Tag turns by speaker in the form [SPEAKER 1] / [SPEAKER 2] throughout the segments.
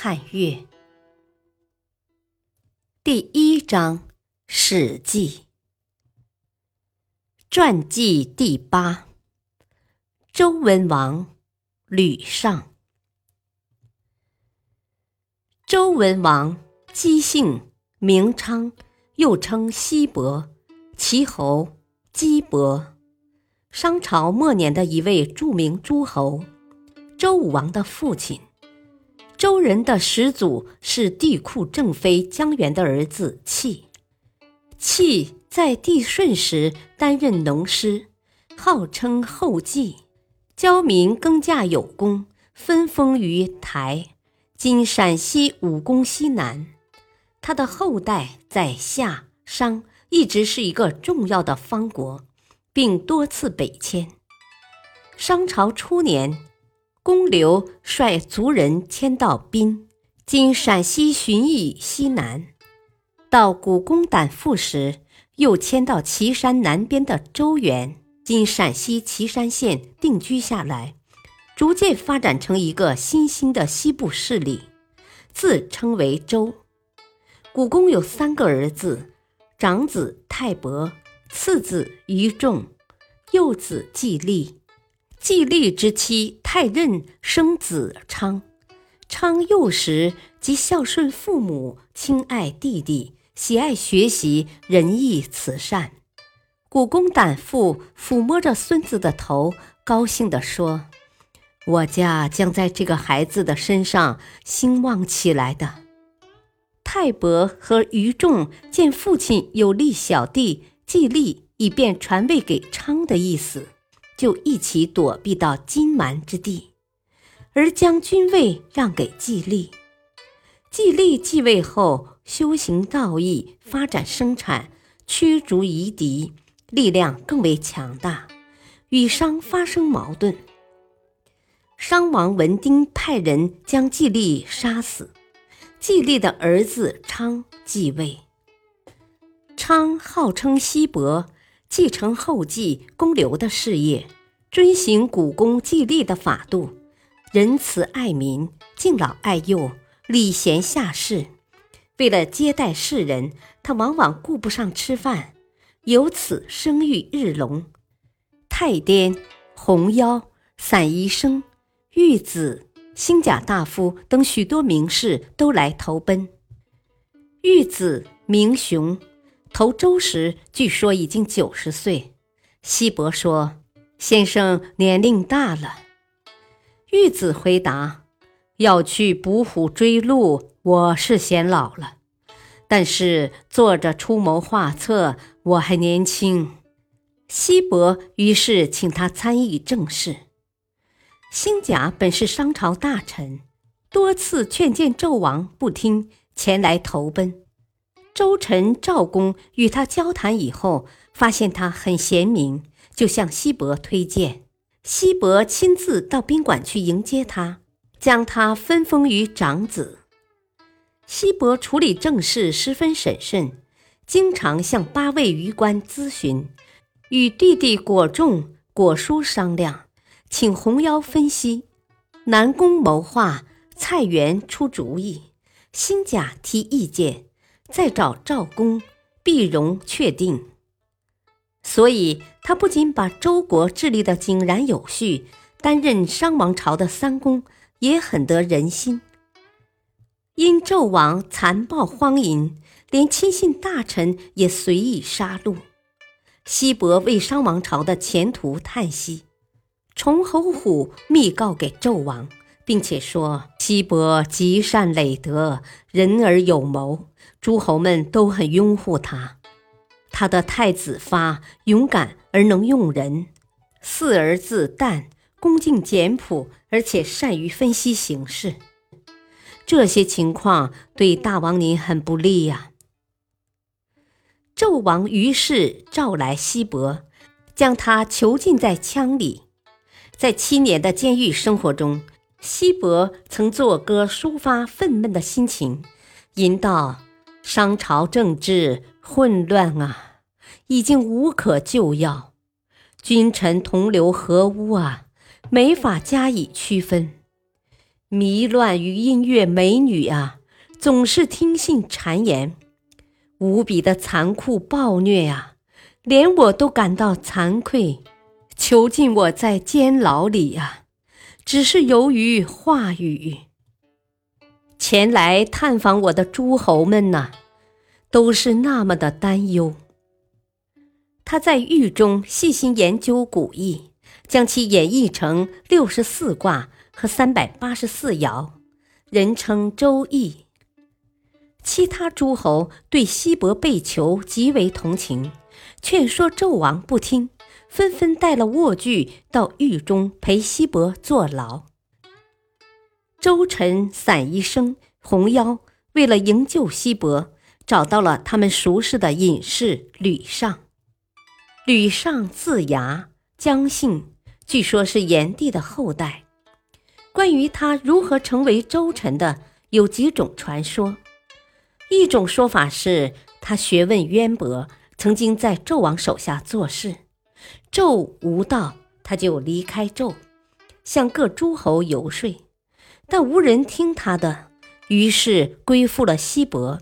[SPEAKER 1] 汉乐第一章《史记》传记第八，周文王吕尚。周文王姬姓，名昌，又称西伯，齐侯姬伯，商朝末年的一位著名诸侯，周武王的父亲。周人的始祖是帝喾正妃姜元的儿子契。契在帝舜时担任农师，号称后稷，教民耕稼有功，分封于台（今陕西武功西南）。他的后代在夏、商一直是一个重要的方国，并多次北迁。商朝初年。公刘率族人迁到滨（今陕西旬邑西南），到古公胆父时，又迁到岐山南边的周原（今陕西岐山县）定居下来，逐渐发展成一个新兴的西部势力，自称为周。古公有三个儿子：长子泰伯，次子于仲，幼子季历。季历之妻太任生子昌，昌幼时即孝顺父母，亲爱弟弟，喜爱学习，仁义慈善。古公胆父抚摸着孙子的头，高兴地说：“我家将在这个孩子的身上兴旺起来的。”泰伯和于仲见父亲有立小弟季历，以便传位给昌的意思。就一起躲避到金蛮之地，而将军位让给季历。季历继位后，修行道义，发展生产，驱逐夷狄，力量更为强大，与商发生矛盾。商王文丁派人将季历杀死，季历的儿子昌继位。昌号称西伯。继承后继公刘的事业，遵行古公季历的法度，仁慈爱民，敬老爱幼，礼贤下士。为了接待世人，他往往顾不上吃饭，由此声誉日隆。太颠、红妖、散宜生、玉子、星甲大夫等许多名士都来投奔。玉子名雄。投周时，据说已经九十岁。西伯说：“先生年龄大了。”玉子回答：“要去捕虎追鹿，我是显老了；但是坐着出谋划策，我还年轻。”西伯于是请他参与政事。辛甲本是商朝大臣，多次劝谏纣王不听，前来投奔。周臣赵公与他交谈以后，发现他很贤明，就向西伯推荐。西伯亲自到宾馆去迎接他，将他分封于长子。西伯处理政事十分审慎，经常向八位余官咨询，与弟弟果仲、果叔商量，请红妖分析，南宫谋划，蔡元出主意，辛甲提意见。再找赵公，必容确定。所以，他不仅把周国治理的井然有序，担任商王朝的三公，也很得人心。因纣王残暴荒淫，连亲信大臣也随意杀戮。西伯为商王朝的前途叹息，崇侯虎密告给纣王。并且说：“西伯积善累德，仁而有谋，诸侯们都很拥护他。他的太子发勇敢而能用人，四儿子旦恭敬简朴，而且善于分析形势。这些情况对大王您很不利呀。纣王于是召来西伯，将他囚禁在羌里。在七年的监狱生活中，西伯曾作歌抒发愤懑的心情，吟道：“商朝政治混乱啊，已经无可救药，君臣同流合污啊，没法加以区分。迷乱于音乐美女啊，总是听信谗言。”无比的残酷暴虐呀，连我都感到惭愧。囚禁我在监牢里呀，只是由于话语。前来探访我的诸侯们呐，都是那么的担忧。他在狱中细心研究古义，将其演绎成六十四卦和三百八十四爻，人称《周易》。其他诸侯对西伯被囚极为同情，劝说纣王不听，纷纷带了卧具到狱中陪西伯坐牢。周臣散宜生、红妖为了营救西伯，找到了他们熟识的隐士吕尚。吕尚字牙，姜姓，据说是炎帝的后代。关于他如何成为周臣的，有几种传说。一种说法是他学问渊博，曾经在纣王手下做事，纣无道，他就离开纣，向各诸侯游说，但无人听他的，于是归附了西伯。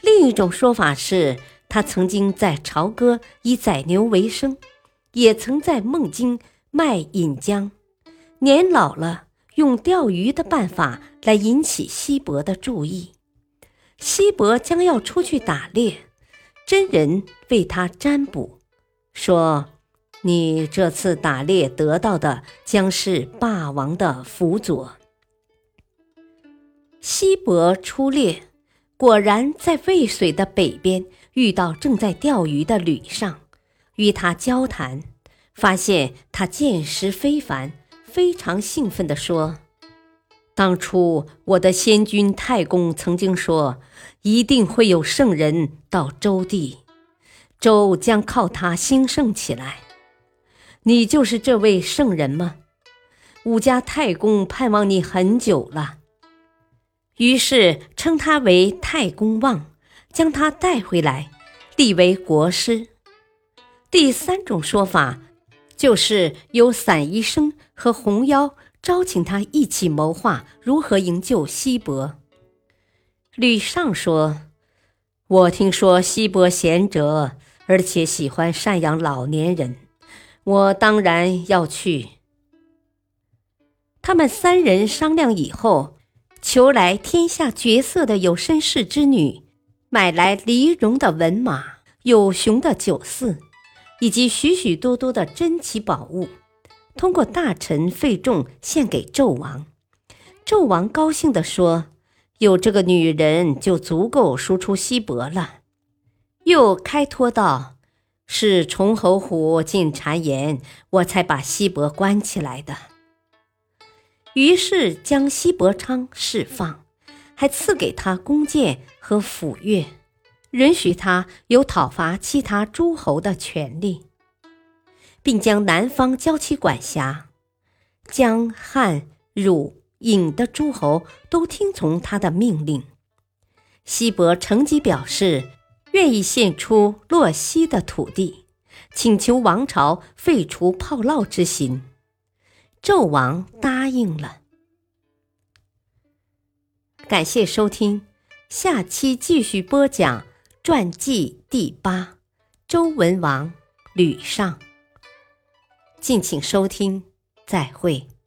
[SPEAKER 1] 另一种说法是他曾经在朝歌以宰牛为生，也曾在孟津卖引浆，年老了，用钓鱼的办法来引起西伯的注意。西伯将要出去打猎，真人为他占卜，说：“你这次打猎得到的将是霸王的辅佐。”西伯出猎，果然在渭水的北边遇到正在钓鱼的吕尚，与他交谈，发现他见识非凡，非常兴奋地说。当初我的先君太公曾经说，一定会有圣人到周地，周将靠他兴盛起来。你就是这位圣人吗？武家太公盼望你很久了，于是称他为太公望，将他带回来，立为国师。第三种说法，就是有散医生和红妖。招请他一起谋划如何营救西伯。吕尚说：“我听说西伯贤哲，而且喜欢赡养老年人，我当然要去。”他们三人商量以后，求来天下绝色的有身世之女，买来黎戎的文马、有熊的酒肆，以及许许多多的珍奇宝物。通过大臣费仲献给纣王，纣王高兴地说：“有这个女人就足够输出西伯了。”又开脱道：“是崇侯虎进谗言，我才把西伯关起来的。”于是将西伯昌释放，还赐给他弓箭和斧钺，允许他有讨伐其他诸侯的权利。并将南方交其管辖，江汉汝尹的诸侯都听从他的命令。西伯乘机表示愿意献出洛西的土地，请求王朝废除炮烙之刑。纣王答应了。感谢收听，下期继续播讲传记第八：周文王吕尚。敬请收听，再会。